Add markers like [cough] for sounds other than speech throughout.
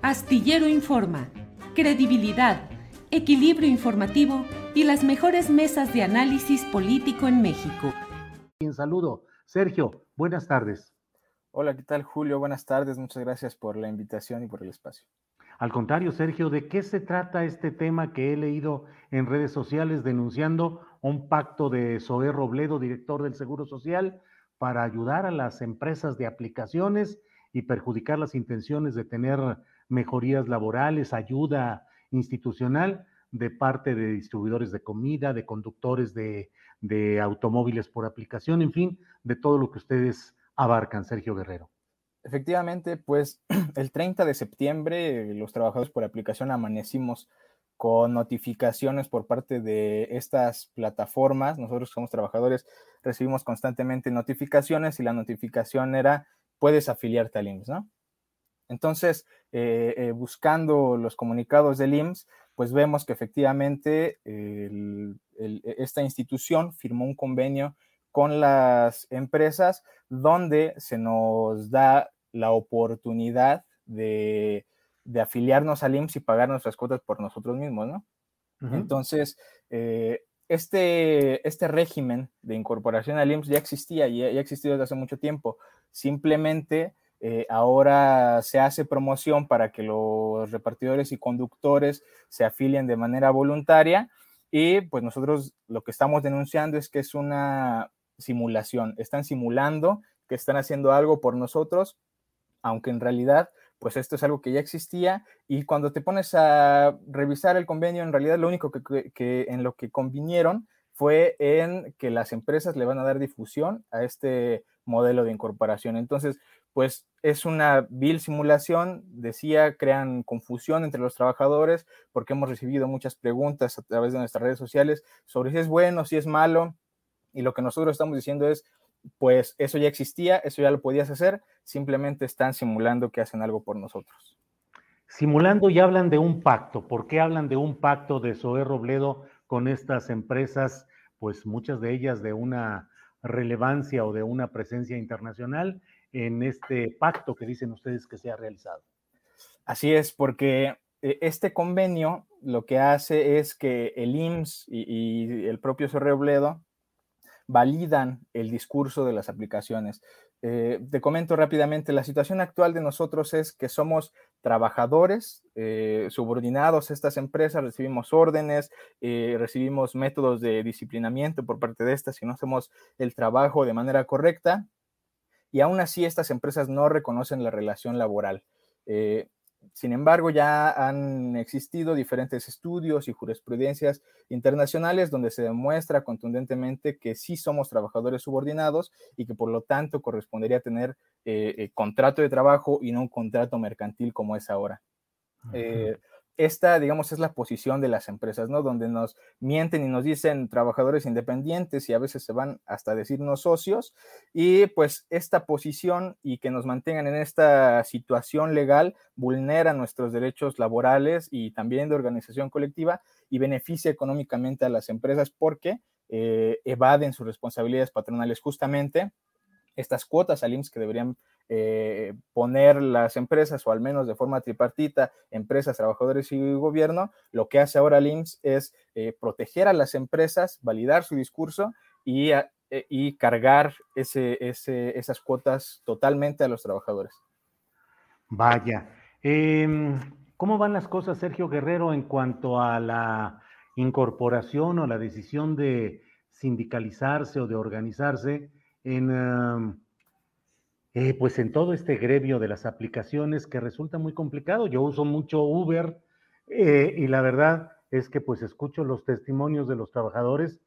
Astillero Informa, credibilidad, equilibrio informativo y las mejores mesas de análisis político en México. Un saludo. Sergio, buenas tardes. Hola, ¿qué tal Julio? Buenas tardes. Muchas gracias por la invitación y por el espacio. Al contrario, Sergio, ¿de qué se trata este tema que he leído en redes sociales denunciando un pacto de Zoé Robledo, director del Seguro Social, para ayudar a las empresas de aplicaciones y perjudicar las intenciones de tener mejorías laborales, ayuda institucional de parte de distribuidores de comida, de conductores de, de automóviles por aplicación, en fin, de todo lo que ustedes abarcan, Sergio Guerrero. Efectivamente, pues [clears throat] el 30 de septiembre los trabajadores por aplicación amanecimos con notificaciones por parte de estas plataformas. Nosotros somos trabajadores, recibimos constantemente notificaciones y la notificación era, puedes afiliarte al IMSS, ¿no? Entonces, eh, eh, buscando los comunicados del IMSS, pues vemos que efectivamente el, el, esta institución firmó un convenio con las empresas donde se nos da la oportunidad de, de, afiliarnos al IMSS y pagar nuestras cuotas por nosotros mismos, ¿no? Uh -huh. Entonces, eh, este, este régimen de incorporación al IMSS ya existía, ya, ya ha existido desde hace mucho tiempo. Simplemente eh, ahora se hace promoción para que los repartidores y conductores se afilien de manera voluntaria y pues nosotros lo que estamos denunciando es que es una simulación, están simulando que están haciendo algo por nosotros, aunque en realidad pues esto es algo que ya existía y cuando te pones a revisar el convenio, en realidad lo único que, que, que en lo que convinieron fue en que las empresas le van a dar difusión a este modelo de incorporación. Entonces, pues es una vil simulación, decía, crean confusión entre los trabajadores porque hemos recibido muchas preguntas a través de nuestras redes sociales sobre si es bueno, si es malo, y lo que nosotros estamos diciendo es, pues eso ya existía, eso ya lo podías hacer, simplemente están simulando que hacen algo por nosotros. Simulando y hablan de un pacto. ¿Por qué hablan de un pacto de Zoé Robledo con estas empresas, pues muchas de ellas de una relevancia o de una presencia internacional en este pacto que dicen ustedes que se ha realizado? Así es, porque este convenio lo que hace es que el IMSS y, el propio Zoé Robledo validan el discurso de las aplicaciones. Eh, te comento rápidamente, la situación actual de nosotros es que somos trabajadores eh, subordinados a estas empresas, recibimos órdenes, eh, recibimos métodos de disciplinamiento por parte de estas si no hacemos el trabajo de manera correcta y aún así estas empresas no reconocen la relación laboral. Eh, sin embargo, ya han existido diferentes estudios y jurisprudencias internacionales donde se demuestra contundentemente que sí somos trabajadores subordinados y que por lo tanto correspondería tener eh, eh, contrato de trabajo y no un contrato mercantil como es ahora. Uh -huh. Esta, digamos, es la posición de las empresas, ¿no? Donde nos mienten y nos dicen trabajadores independientes y a veces se van hasta decirnos socios. Y pues esta posición y que nos mantengan en esta situación legal vulnera nuestros derechos laborales y también de organización colectiva y beneficia económicamente a las empresas porque eh, evaden sus responsabilidades patronales justamente estas cuotas al IMSS que deberían eh, poner las empresas, o al menos de forma tripartita, empresas, trabajadores y gobierno, lo que hace ahora el IMSS es eh, proteger a las empresas, validar su discurso y, eh, y cargar ese, ese, esas cuotas totalmente a los trabajadores. Vaya. Em, ¿Cómo van las cosas, Sergio Guerrero, en cuanto a la incorporación o la decisión de sindicalizarse o de organizarse en, eh, pues en todo este gremio de las aplicaciones que resulta muy complicado. Yo uso mucho Uber eh, y la verdad es que pues escucho los testimonios de los trabajadores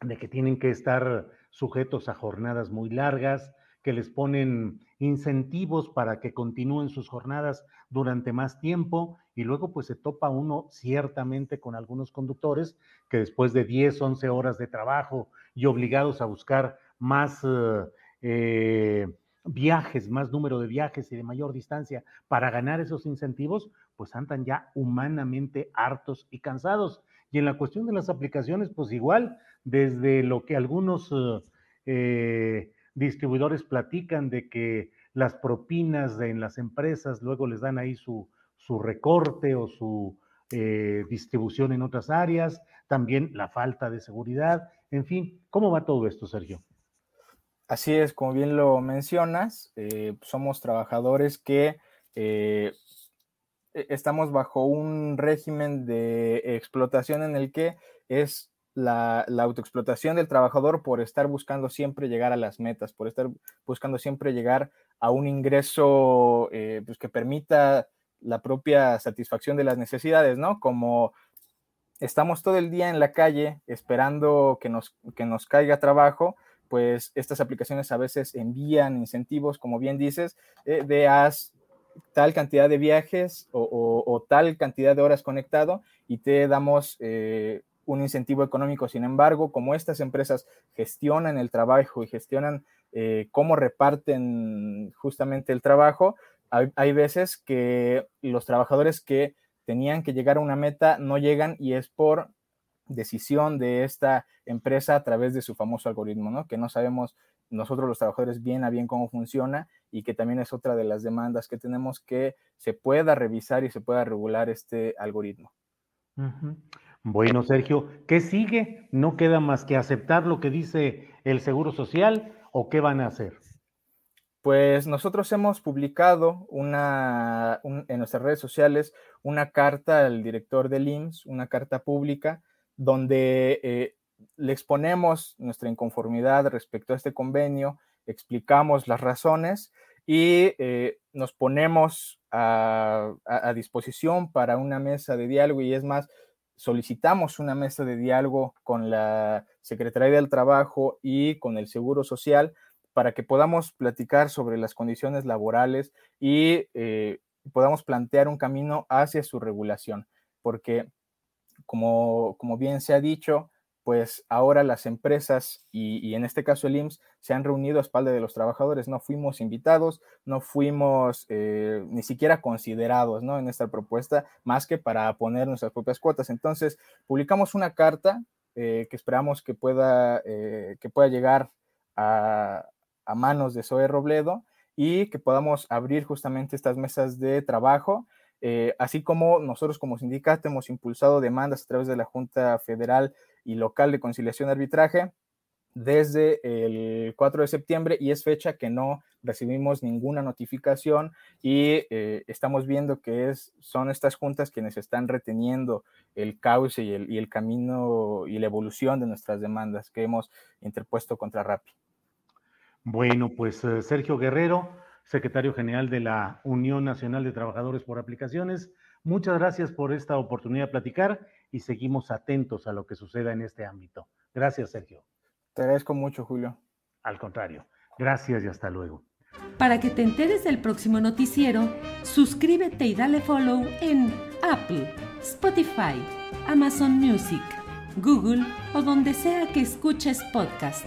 de que tienen que estar sujetos a jornadas muy largas, que les ponen incentivos para que continúen sus jornadas durante más tiempo y luego pues se topa uno ciertamente con algunos conductores que después de 10, 11 horas de trabajo y obligados a buscar más eh, eh, viajes, más número de viajes y de mayor distancia para ganar esos incentivos, pues andan ya humanamente hartos y cansados. Y en la cuestión de las aplicaciones, pues igual, desde lo que algunos eh, distribuidores platican de que las propinas en las empresas luego les dan ahí su, su recorte o su eh, distribución en otras áreas, también la falta de seguridad, en fin, ¿cómo va todo esto, Sergio? Así es, como bien lo mencionas, eh, somos trabajadores que eh, e-, estamos bajo un régimen de explotación en el que es la, autoexplotación del trabajador por estar buscando siempre llegar a las metas, por estar buscando siempre llegar a un ingreso pues que permita la propia satisfacción de las necesidades, ¿no? Como estamos todo el día en la calle esperando que nos, que nos caiga trabajo, pues estas aplicaciones a veces envían incentivos, como bien dices, eh, de haz tal cantidad de viajes o, tal cantidad de horas conectado y te damos eh, un incentivo económico. Sin embargo, como estas empresas gestionan el trabajo y gestionan eh, cómo reparten justamente el trabajo, hay, hay veces que los trabajadores que tenían que llegar a una meta no llegan y es por decisión de esta empresa a través de su famoso algoritmo, ¿no? Que no sabemos nosotros los trabajadores bien a bien cómo funciona y que también es otra de las demandas que tenemos que se pueda revisar y se pueda regular este algoritmo. Bueno, Sergio, ¿qué sigue? ¿No queda más que aceptar lo que dice el Seguro Social o qué van a hacer? Pues nosotros hemos publicado una, en nuestras redes sociales una carta al director del IMSS, una carta pública, donde eh, le exponemos nuestra inconformidad respecto a este convenio, explicamos las razones y eh, nos ponemos a, disposición para una mesa de diálogo. Y es más, solicitamos una mesa de diálogo con la Secretaría del Trabajo y con el Seguro Social para que podamos platicar sobre las condiciones laborales y eh, podamos plantear un camino hacia su regulación, porque como, como bien se ha dicho, pues ahora las empresas y, en este caso el IMSS se han reunido a espalda de los trabajadores, no fuimos invitados, no fuimos eh, ni siquiera considerados ¿no? en esta propuesta, más que para poner nuestras propias cuotas. Entonces, publicamos una carta eh, que esperamos que pueda, que pueda llegar a, a manos de Zoe Robledo y que podamos abrir justamente estas mesas de trabajo eh, así como nosotros como sindicato hemos impulsado demandas a través de la Junta Federal y Local de Conciliación y Arbitraje desde el 4 de septiembre y es fecha que no recibimos ninguna notificación y eh, estamos viendo que es, son estas juntas quienes están reteniendo el cauce y el, y el camino y la evolución de nuestras demandas que hemos interpuesto contra RAPI. Bueno, pues eh, Sergio Guerrero, secretario general de la Unión Nacional de Trabajadores por Aplicaciones. Muchas gracias por esta oportunidad de platicar y seguimos atentos a lo que suceda en este ámbito. Gracias, Sergio. Te agradezco mucho, Julio. Al contrario, gracias y hasta luego. Para que te enteres del próximo noticiero, suscríbete y dale follow en Apple, Spotify, Amazon Music, Google o donde sea que escuches podcast